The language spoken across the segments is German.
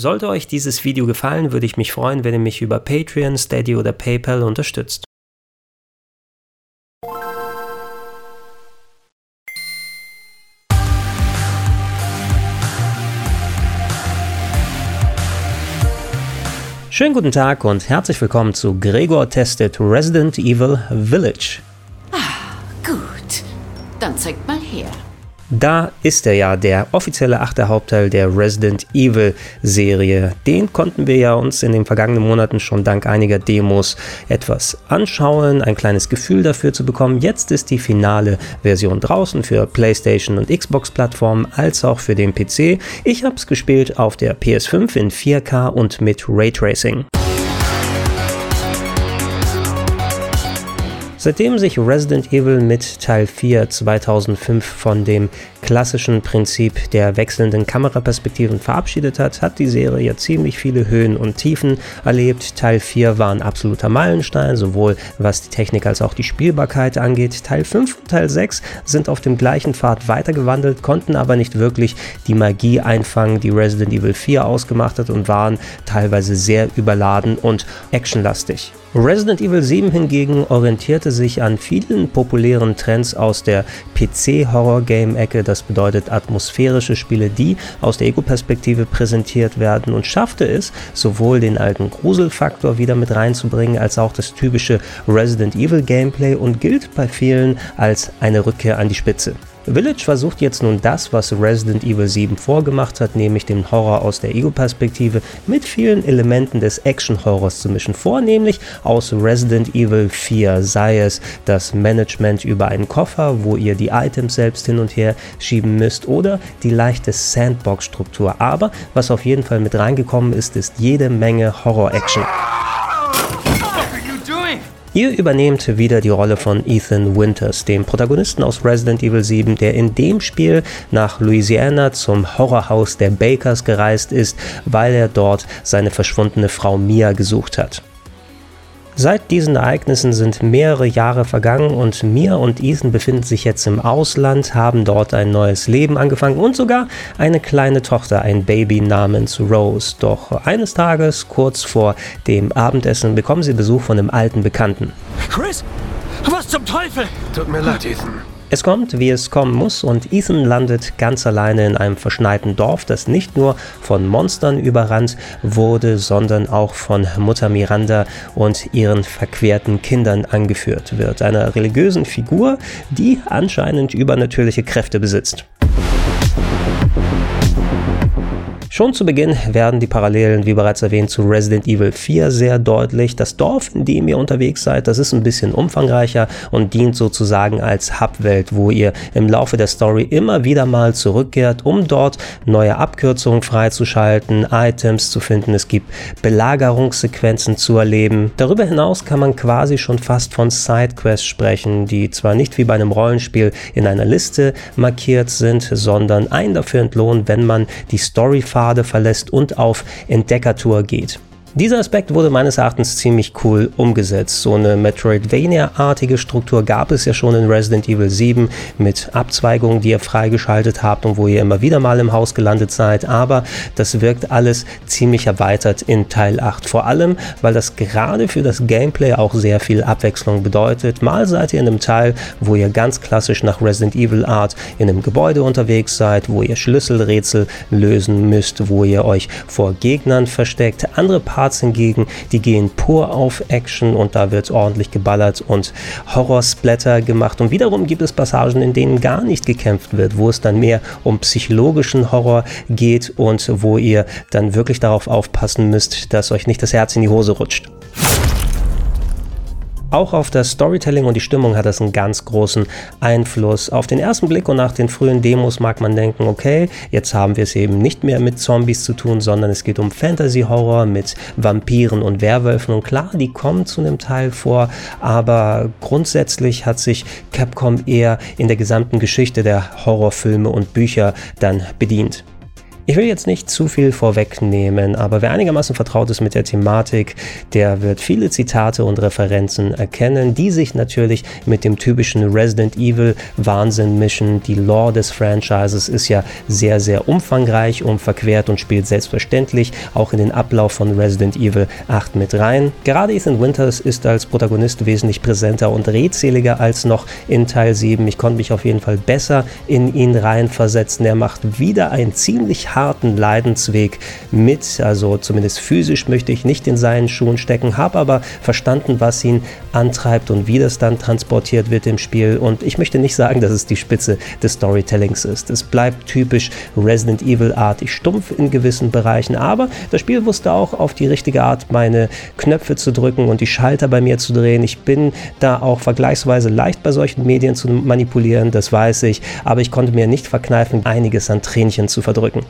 Sollte euch dieses Video gefallen, würde ich mich freuen, wenn ihr mich über Patreon, Steady oder PayPal unterstützt. Schönen guten Tag und herzlich willkommen zu Gregor Tested Resident Evil Village. Ah, gut. Dann zeigt mal her. Da ist er ja, der offizielle achte Hauptteil der Resident Evil Serie. Den konnten wir ja uns in den vergangenen Monaten schon dank einiger Demos etwas anschauen, ein kleines Gefühl dafür zu bekommen. Jetzt ist die finale Version draußen für PlayStation und Xbox Plattformen als auch für den PC. Ich habe es gespielt auf der PS5 in 4K und mit Raytracing. Seitdem sich Resident Evil mit Teil 4 2005 von dem klassischen Prinzip der wechselnden Kameraperspektiven verabschiedet hat, hat die Serie ja ziemlich viele Höhen und Tiefen erlebt. Teil 4 war ein absoluter Meilenstein, sowohl was die Technik als auch die Spielbarkeit angeht. Teil 5 und Teil 6 sind auf dem gleichen Pfad weitergewandelt, konnten aber nicht wirklich die Magie einfangen, die Resident Evil 4 ausgemacht hat und waren teilweise sehr überladen und actionlastig. Resident Evil 7 hingegen orientierte sich an vielen populären Trends aus der PC-Horror-Game-Ecke, das bedeutet atmosphärische Spiele, die aus der Ego-Perspektive präsentiert werden und schaffte es, sowohl den alten Gruselfaktor wieder mit reinzubringen, als auch das typische Resident Evil Gameplay und gilt bei vielen als eine Rückkehr an die Spitze. Village versucht jetzt nun das, was Resident Evil 7 vorgemacht hat, nämlich den Horror aus der Ego-Perspektive mit vielen Elementen des Action-Horrors zu mischen, vornehmlich aus Resident Evil 4, sei es das Management über einen Koffer, wo ihr die Items selbst hin und her schieben müsst, oder die leichte Sandbox-Struktur. Aber was auf jeden Fall mit reingekommen ist, ist jede Menge Horror-Action. Ihr übernehmt wieder die Rolle von Ethan Winters, dem Protagonisten aus Resident Evil 7, der in dem Spiel nach Louisiana zum Horrorhaus der Bakers gereist ist, weil er dort seine verschwundene Frau Mia gesucht hat. Seit diesen Ereignissen sind mehrere Jahre vergangen und Mia und Ethan befinden sich jetzt im Ausland, haben dort ein neues Leben angefangen und sogar eine kleine Tochter, ein Baby namens Rose. Doch eines Tages, kurz vor dem Abendessen, bekommen sie Besuch von einem alten Bekannten. Chris? Was zum Teufel? Tut mir leid, Ethan. Es kommt, wie es kommen muss, und Ethan landet ganz alleine in einem verschneiten Dorf, das nicht nur von Monstern überrannt wurde, sondern auch von Mutter Miranda und ihren verquerten Kindern angeführt wird. Einer religiösen Figur, die anscheinend übernatürliche Kräfte besitzt. Schon zu Beginn werden die Parallelen, wie bereits erwähnt, zu Resident Evil 4 sehr deutlich. Das Dorf, in dem ihr unterwegs seid, das ist ein bisschen umfangreicher und dient sozusagen als Hubwelt, wo ihr im Laufe der Story immer wieder mal zurückkehrt, um dort neue Abkürzungen freizuschalten, Items zu finden. Es gibt Belagerungssequenzen zu erleben. Darüber hinaus kann man quasi schon fast von Sidequests sprechen, die zwar nicht wie bei einem Rollenspiel in einer Liste markiert sind, sondern einen dafür entlohnen, wenn man die Storyphase Pfade verlässt und auf Entdeckertour geht. Dieser Aspekt wurde meines Erachtens ziemlich cool umgesetzt. So eine Metroidvania-artige Struktur gab es ja schon in Resident Evil 7 mit Abzweigungen, die ihr freigeschaltet habt und wo ihr immer wieder mal im Haus gelandet seid. Aber das wirkt alles ziemlich erweitert in Teil 8. Vor allem, weil das gerade für das Gameplay auch sehr viel Abwechslung bedeutet. Mal seid ihr in einem Teil, wo ihr ganz klassisch nach Resident Evil Art in einem Gebäude unterwegs seid, wo ihr Schlüsselrätsel lösen müsst, wo ihr euch vor Gegnern versteckt. Andere hingegen, die gehen pur auf Action und da wird ordentlich geballert und Horrorsplatter gemacht. Und wiederum gibt es Passagen, in denen gar nicht gekämpft wird, wo es dann mehr um psychologischen Horror geht und wo ihr dann wirklich darauf aufpassen müsst, dass euch nicht das Herz in die Hose rutscht. Auch auf das Storytelling und die Stimmung hat das einen ganz großen Einfluss. Auf den ersten Blick und nach den frühen Demos mag man denken, okay, jetzt haben wir es eben nicht mehr mit Zombies zu tun, sondern es geht um Fantasy-Horror mit Vampiren und Werwölfen. Und klar, die kommen zu einem Teil vor, aber grundsätzlich hat sich Capcom eher in der gesamten Geschichte der Horrorfilme und Bücher dann bedient. Ich will jetzt nicht zu viel vorwegnehmen, aber wer einigermaßen vertraut ist mit der Thematik, der wird viele Zitate und Referenzen erkennen, die sich natürlich mit dem typischen Resident Evil Wahnsinn mischen. Die Lore des Franchises ist ja sehr, sehr umfangreich und verquert und spielt selbstverständlich auch in den Ablauf von Resident Evil 8 mit rein. Gerade Ethan Winters ist als Protagonist wesentlich präsenter und redseliger als noch in Teil 7. Ich konnte mich auf jeden Fall besser in ihn reinversetzen. Er macht wieder einen ziemlich harten Leidensweg mit. Also zumindest physisch möchte ich nicht in seinen Schuhen stecken, habe aber verstanden, was ihn antreibt und wie das dann transportiert wird im Spiel. Und ich möchte nicht sagen, dass es die Spitze des Storytellings ist. Es bleibt typisch Resident Evil-artig stumpf in gewissen Bereichen, aber das Spiel wusste auch auf die richtige Art meine Knöpfe zu drücken und die Schalter bei mir zu drehen. Ich bin da auch vergleichsweise leicht bei solchen Medien zu manipulieren, das weiß ich, aber ich konnte mir nicht verkneifen, einiges an Tränchen zu verdrücken.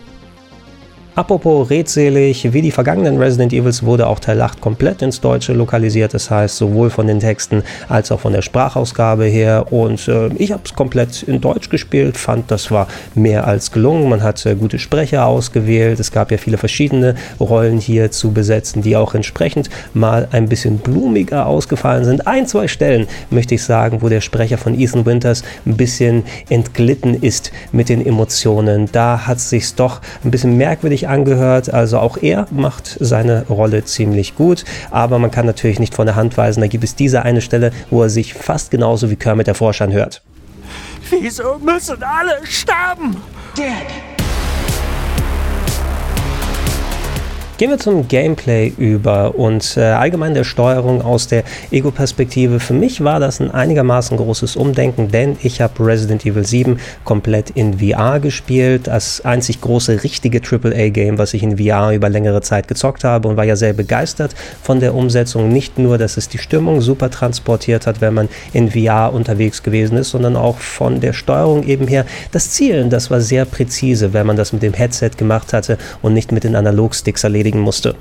Apropos redselig, wie die vergangenen Resident Evils wurde auch Teil 8 komplett ins Deutsche lokalisiert, das heißt sowohl von den Texten als auch von der Sprachausgabe her. Und äh, ich habe es komplett in Deutsch gespielt, fand das war mehr als gelungen, man hat äh, gute Sprecher ausgewählt, es gab ja viele verschiedene Rollen hier zu besetzen, die auch entsprechend mal ein bisschen blumiger ausgefallen sind. Ein, zwei Stellen möchte ich sagen, wo der Sprecher von Ethan Winters ein bisschen entglitten ist mit den Emotionen, da hat es sich doch ein bisschen merkwürdig angehört. Also auch er macht seine Rolle ziemlich gut. Aber man kann natürlich nicht von der Hand weisen. Da gibt es diese eine Stelle, wo er sich fast genauso wie Kermit der Frosch anhört. Wieso müssen alle sterben? Dead. Gehen wir zum Gameplay über und äh, allgemein der Steuerung aus der Ego-Perspektive. Für mich war das ein einigermaßen großes Umdenken, denn ich habe Resident Evil 7 komplett in VR gespielt. Das einzig große richtige AAA-Game, was ich in VR über längere Zeit gezockt habe und war ja sehr begeistert von der Umsetzung. Nicht nur, dass es die Stimmung super transportiert hat, wenn man in VR unterwegs gewesen ist, sondern auch von der Steuerung eben her. Das Zielen, das war sehr präzise, wenn man das mit dem Headset gemacht hatte und nicht mit den Analogsticks erledigt erledigen musste.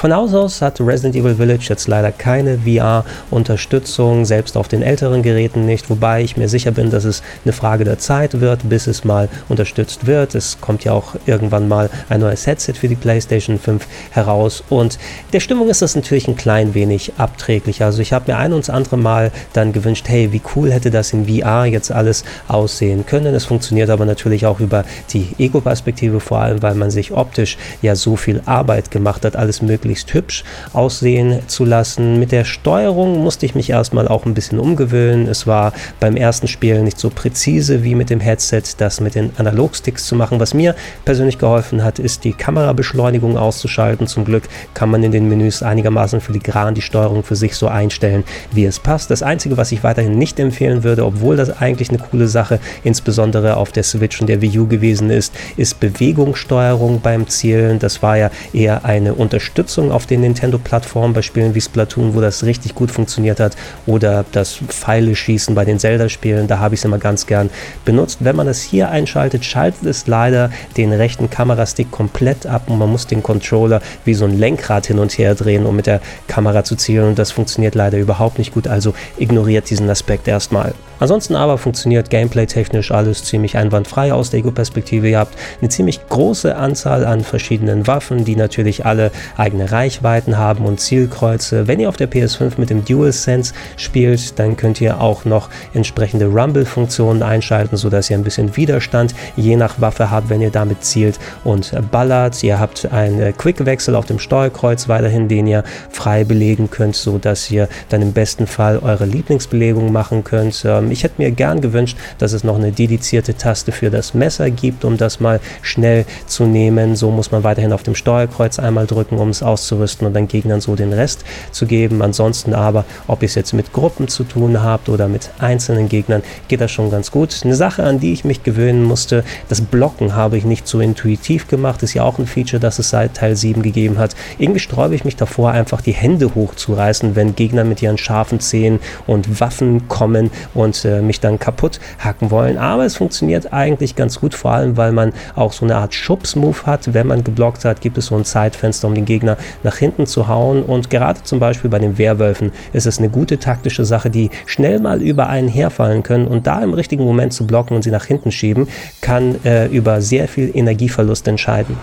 Von Haus aus hat Resident Evil Village jetzt leider keine VR-Unterstützung, selbst auf den älteren Geräten nicht, wobei ich mir sicher bin, dass es eine Frage der Zeit wird, bis es mal unterstützt wird. Es kommt ja auch irgendwann mal ein neues Headset für die PlayStation 5 heraus und der Stimmung ist das natürlich ein klein wenig abträglich. Also ich habe mir ein und andere Mal dann gewünscht, hey, wie cool hätte das in VR jetzt alles aussehen können. Es funktioniert aber natürlich auch über die Ego-Perspektive, vor allem weil man sich optisch ja so viel Arbeit gemacht hat, alles mögliche möglichst hübsch aussehen zu lassen. Mit der Steuerung musste ich mich erstmal auch ein bisschen umgewöhnen. Es war beim ersten Spiel nicht so präzise wie mit dem Headset, das mit den Analogsticks zu machen. Was mir persönlich geholfen hat, ist die Kamerabeschleunigung auszuschalten. Zum Glück kann man in den Menüs einigermaßen filigran die Steuerung für sich so einstellen, wie es passt. Das Einzige, was ich weiterhin nicht empfehlen würde, obwohl das eigentlich eine coole Sache, insbesondere auf der Switch und der Wii U gewesen ist, ist Bewegungssteuerung beim Zielen. Das war ja eher eine Unterstützung Unterstützung auf den Nintendo-Plattformen bei Spielen wie Splatoon, wo das richtig gut funktioniert hat, oder das Pfeile schießen bei den Zelda-Spielen, da habe ich es immer ganz gern benutzt. Wenn man das hier einschaltet, schaltet es leider den rechten Kamerastick komplett ab und man muss den Controller wie so ein Lenkrad hin und her drehen, um mit der Kamera zu zielen und das funktioniert leider überhaupt nicht gut, also ignoriert diesen Aspekt erstmal. Ansonsten aber funktioniert gameplay-technisch alles ziemlich einwandfrei aus der Ego-Perspektive. Ihr habt eine ziemlich große Anzahl an verschiedenen Waffen, die natürlich alle eigene Reichweiten haben und Zielkreuze. Wenn ihr auf der PS5 mit dem DualSense spielt, dann könnt ihr auch noch entsprechende Rumble-Funktionen einschalten, sodass ihr ein bisschen Widerstand je nach Waffe habt, wenn ihr damit zielt und ballert. Ihr habt einen Quick-Wechsel auf dem Steuerkreuz weiterhin, den ihr frei belegen könnt, sodass ihr dann im besten Fall eure Lieblingsbelegung machen könnt. Ähm, ich hätte mir gern gewünscht, dass es noch eine dedizierte Taste für das Messer gibt, um das mal schnell zu nehmen. So muss man weiterhin auf dem Steuerkreuz einmal drücken, um es auszurüsten und dann Gegnern so den Rest zu geben. Ansonsten aber, ob ihr es jetzt mit Gruppen zu tun habt oder mit einzelnen Gegnern, geht das schon ganz gut. Eine Sache, an die ich mich gewöhnen musste, das Blocken habe ich nicht so intuitiv gemacht. Ist ja auch ein Feature, das es seit Teil 7 gegeben hat. Irgendwie sträube ich mich davor, einfach die Hände hochzureißen, wenn Gegner mit ihren scharfen Zähnen und Waffen kommen und äh, mich dann kaputt hacken wollen. Aber es funktioniert eigentlich ganz gut, vor allem weil man auch so eine Art Schubs-Move hat. Wenn man geblockt hat, gibt es so ein Zeitfenster, um den Gegner nach hinten zu hauen. Und gerade zum Beispiel bei den Werwölfen ist es eine gute taktische Sache, die schnell mal über einen herfallen können und da im richtigen Moment zu blocken und sie nach hinten schieben, kann äh, über sehr viel Energieverlust entscheiden.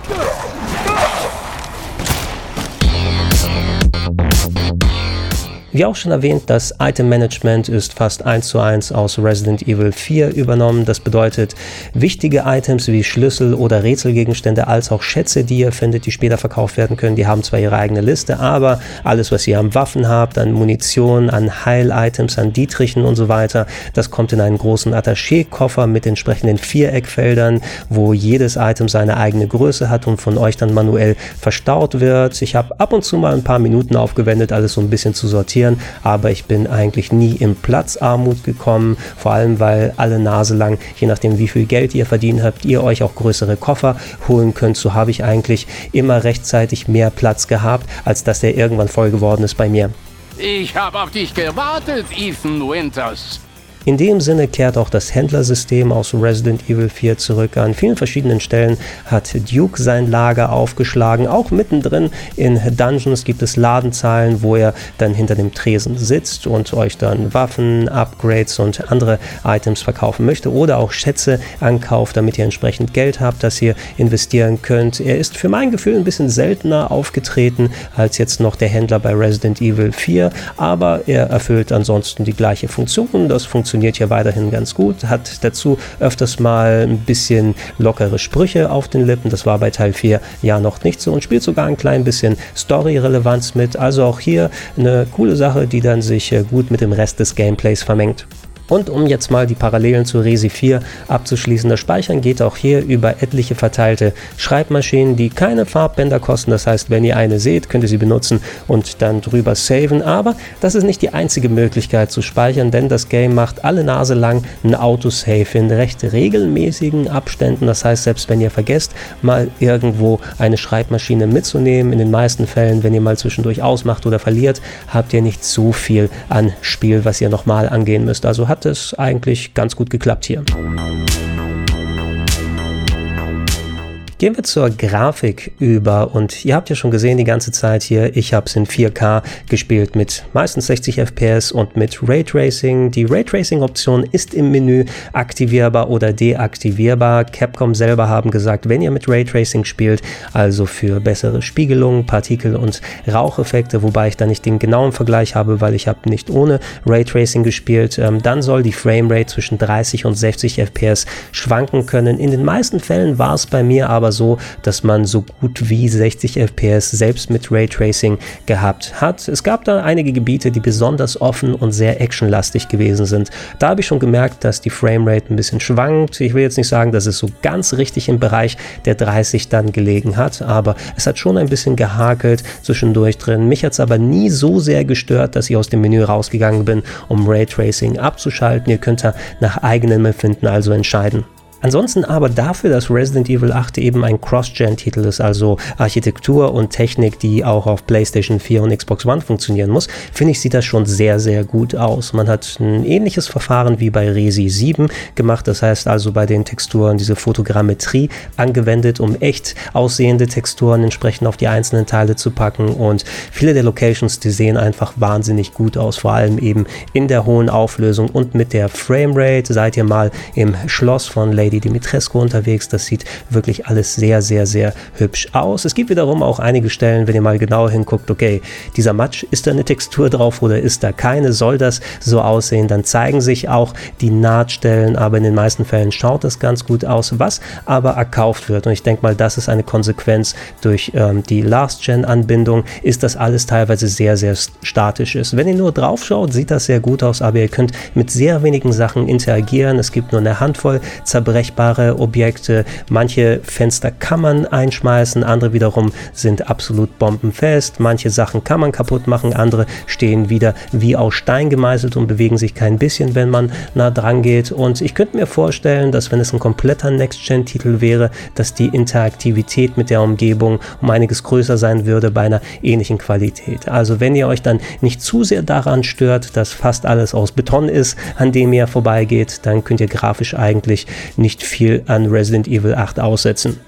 Wie auch schon erwähnt, das Item Management ist fast eins zu eins aus Resident Evil 4 übernommen. Das bedeutet, wichtige Items wie Schlüssel oder Rätselgegenstände als auch Schätze, die ihr findet, die später verkauft werden können, die haben zwar ihre eigene Liste, aber alles, was ihr an Waffen habt, an Munition, an Heil-Items, an Dietrichen und so weiter, das kommt in einen großen Attaché-Koffer mit entsprechenden Viereckfeldern, wo jedes Item seine eigene Größe hat und von euch dann manuell verstaut wird. Ich habe ab und zu mal ein paar Minuten aufgewendet, alles so ein bisschen zu sortieren investieren, aber ich bin eigentlich nie in Platzarmut gekommen, vor allem weil alle Nase lang, je nachdem wie viel Geld ihr verdient habt, ihr euch auch größere Koffer holen könnt. So habe ich eigentlich immer rechtzeitig mehr Platz gehabt, als dass der irgendwann voll geworden ist bei mir. Ich habe auf dich gewartet, Ethan Winters. In dem Sinne kehrt auch das Händlersystem aus Resident Evil 4 zurück. An vielen verschiedenen Stellen hat Duke sein Lager aufgeschlagen. Auch mittendrin in Dungeons gibt es Ladenzahlen, wo er dann hinter dem Tresen sitzt und euch dann Waffen, Upgrades und andere Items verkaufen möchte oder auch Schätze ankauft, damit ihr entsprechend Geld habt, das ihr investieren könnt. Er ist für mein Gefühl ein bisschen seltener aufgetreten als jetzt noch der Händler bei Resident Evil 4, aber er erfüllt ansonsten die gleiche Funktion. Das funktioniert funktioniert hier weiterhin ganz gut. Hat dazu öfters mal ein bisschen lockere Sprüche auf den Lippen. Das war bei Teil 4 ja noch nicht so und spielt sogar ein klein bisschen Story-Relevanz mit. Also auch hier eine coole Sache, die dann sich äh, gut mit dem Rest des Gameplays vermengt. Und um jetzt mal die Parallelen zu Resi 4 abzuschließen, das Speichern geht auch hier über etliche verteilte Schreibmaschinen, die keine Farbbänder kosten. Das heißt, wenn ihr eine seht, könnt ihr sie benutzen und dann drüber saven. Aber das ist nicht die einzige Möglichkeit zu speichern, denn das Game macht alle Nase lang ein Autosave in recht regelmäßigen Abständen. Das heißt, selbst wenn ihr vergesst, mal irgendwo eine Schreibmaschine mitzunehmen, in den meisten Fällen, wenn ihr mal zwischendurch ausmacht oder verliert, habt ihr nicht so viel an Spiel, was ihr nochmal angehen müsst. Also hat hat es eigentlich ganz gut geklappt hier. Gehen wir zur Grafik über und ihr habt ja schon gesehen die ganze Zeit hier, ich habe es in 4K gespielt mit meistens 60 FPS und mit Raytracing. Die Raytracing-Option ist im Menü aktivierbar oder deaktivierbar. Capcom selber haben gesagt, wenn ihr mit Raytracing spielt, also für bessere Spiegelung, Partikel und Raucheffekte, wobei ich da nicht den genauen Vergleich habe, weil ich habe nicht ohne Raytracing gespielt, ähm, dann soll die Framerate zwischen 30 und 60 FPS schwanken können. In den meisten Fällen war es bei mir aber aber so, dass man so gut wie 60 FPS selbst mit Raytracing gehabt hat. Es gab da einige Gebiete, die besonders offen und sehr actionlastig gewesen sind. Da habe ich schon gemerkt, dass die Framerate ein bisschen schwankt. Ich will jetzt nicht sagen, dass es so ganz richtig im Bereich der 30 dann gelegen hat, aber es hat schon ein bisschen gehakelt zwischendurch drin. Mich hat es aber nie so sehr gestört, dass ich aus dem Menü rausgegangen bin, um Raytracing abzuschalten. Ihr könnt da nach eigenem Empfinden also entscheiden. Ansonsten aber dafür, dass Resident Evil 8 eben ein Cross-Gen-Titel ist, also Architektur und Technik, die auch auf PlayStation 4 und Xbox One funktionieren muss, finde ich, sieht das schon sehr, sehr gut aus. Man hat ein ähnliches Verfahren wie bei Resi 7 gemacht, das heißt also bei den Texturen diese Fotogrammetrie angewendet, um echt aussehende Texturen entsprechend auf die einzelnen Teile zu packen und viele der Locations, die sehen einfach wahnsinnig gut aus, vor allem eben in der hohen Auflösung und mit der Framerate. Seid ihr mal im Schloss von Lady Lady Dimitrescu unterwegs. Das sieht wirklich alles sehr, sehr, sehr hübsch aus. Es gibt wiederum auch einige Stellen, wenn ihr mal genau hinguckt, okay, dieser Matsch, ist da eine Textur drauf oder ist da keine? Soll das so aussehen? Dann zeigen sich auch die Nahtstellen, aber in den meisten Fällen schaut das ganz gut aus, was aber erkauft wird. Und ich denke mal, das ist eine Konsequenz durch ähm, die Last-Gen-Anbindung, ist das alles teilweise sehr, sehr statisch ist. Wenn ihr nur drauf schaut, sieht das sehr gut aus, aber ihr könnt mit sehr wenigen Sachen interagieren. Es gibt nur eine Handvoll Zerbrechungen brechbare Objekte. Manche Fenster kann man einschmeißen, andere wiederum sind absolut bombenfest. Manche Sachen kann man kaputt machen, andere stehen wieder wie aus Stein gemeißelt und bewegen sich kein bisschen, wenn man nah dran geht. Und ich könnte mir vorstellen, dass wenn es ein kompletter Next-Gen-Titel wäre, dass die Interaktivität mit der Umgebung um einiges größer sein würde bei einer ähnlichen Qualität. Also wenn ihr euch dann nicht zu sehr daran stört, dass fast alles aus Beton ist, an dem ihr vorbeigeht, dann könnt ihr grafisch eigentlich nicht nicht viel an Resident Evil 8 aussetzen.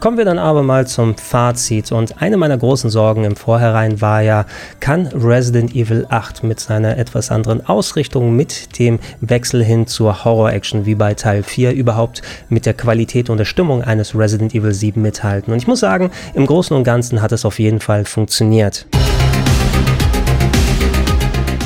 Kommen wir dann aber mal zum Fazit. Und eine meiner großen Sorgen im Vorhinein war ja, kann Resident Evil 8 mit seiner etwas anderen Ausrichtung, mit dem Wechsel hin zur Horror-Action wie bei Teil 4 überhaupt mit der Qualität und der Stimmung eines Resident Evil 7 mithalten? Und ich muss sagen, im Großen und Ganzen hat es auf jeden Fall funktioniert.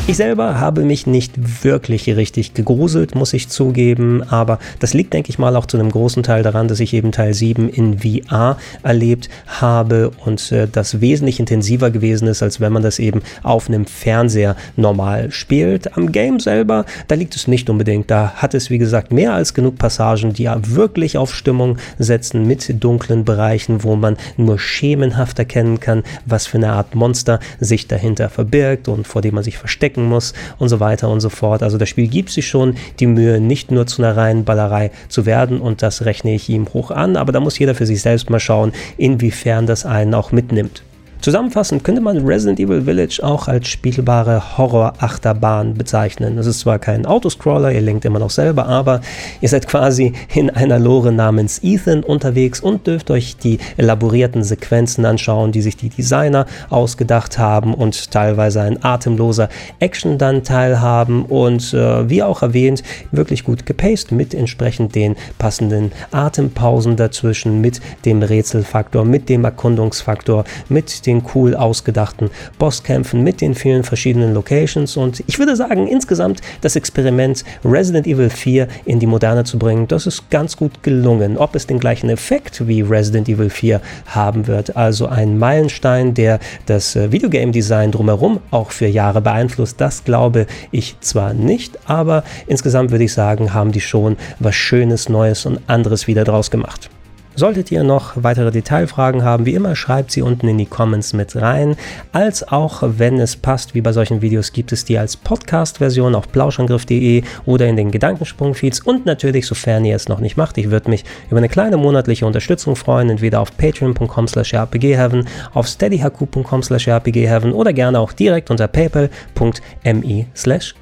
Ich selber habe mich nicht wirklich richtig gegruselt, muss ich zugeben, aber das liegt, denke ich mal, auch zu einem großen Teil daran, dass ich eben Teil 7 in VR erlebt habe und äh, das wesentlich intensiver gewesen ist, als wenn man das eben auf einem Fernseher normal spielt. Am Game selber, da liegt es nicht unbedingt. Da hat es, wie gesagt, mehr als genug Passagen, die ja wirklich auf Stimmung setzen mit dunklen Bereichen, wo man nur schemenhaft erkennen kann, was für eine Art Monster sich dahinter verbirgt und vor dem man sich versteckt verstecken muss und so weiter und so fort. Also das Spiel gibt sich schon die Mühe, nicht nur zu einer reinen Ballerei zu werden und das rechne ich ihm hoch an, aber da muss jeder für sich selbst mal schauen, inwiefern das einen auch mitnimmt. Zusammenfassend könnte man Resident Evil Village auch als spielbare Horror-Achterbahn bezeichnen. Es ist zwar kein Autoscroller, ihr lenkt immer noch selber, aber ihr seid quasi in einer Lore namens Ethan unterwegs und dürft euch die elaborierten Sequenzen anschauen, die sich die Designer ausgedacht haben und teilweise ein atemloser Action dann teilhaben und äh, wie auch erwähnt, wirklich gut gepaced mit entsprechend den passenden Atempausen dazwischen, mit dem Rätselfaktor, mit dem Erkundungsfaktor, mit dem den cool ausgedachten Bosskämpfen mit den vielen verschiedenen Locations und ich würde sagen, insgesamt das Experiment Resident Evil 4 in die Moderne zu bringen, das ist ganz gut gelungen. Ob es den gleichen Effekt wie Resident Evil 4 haben wird, also ein Meilenstein, der das äh, Videogame-Design drumherum auch für Jahre beeinflusst, das glaube ich zwar nicht, aber insgesamt würde ich sagen, haben die schon was Schönes, Neues und anderes wieder draus gemacht. Solltet ihr noch weitere Detailfragen haben, wie immer schreibt sie unten in die Comments mit rein. Als auch, wenn es passt, wie bei solchen Videos, gibt es die als Podcast-Version auf plauschangriff.de oder in den Gedankensprung-Feeds und natürlich, sofern ihr es noch nicht macht, ich würde mich über eine kleine monatliche Unterstützung freuen, entweder auf patreon.com slash rpgheaven, auf steadyhq.com slash rpgheaven oder gerne auch direkt unter paypal.me slash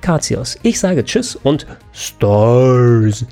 Ich sage Tschüss und Stars!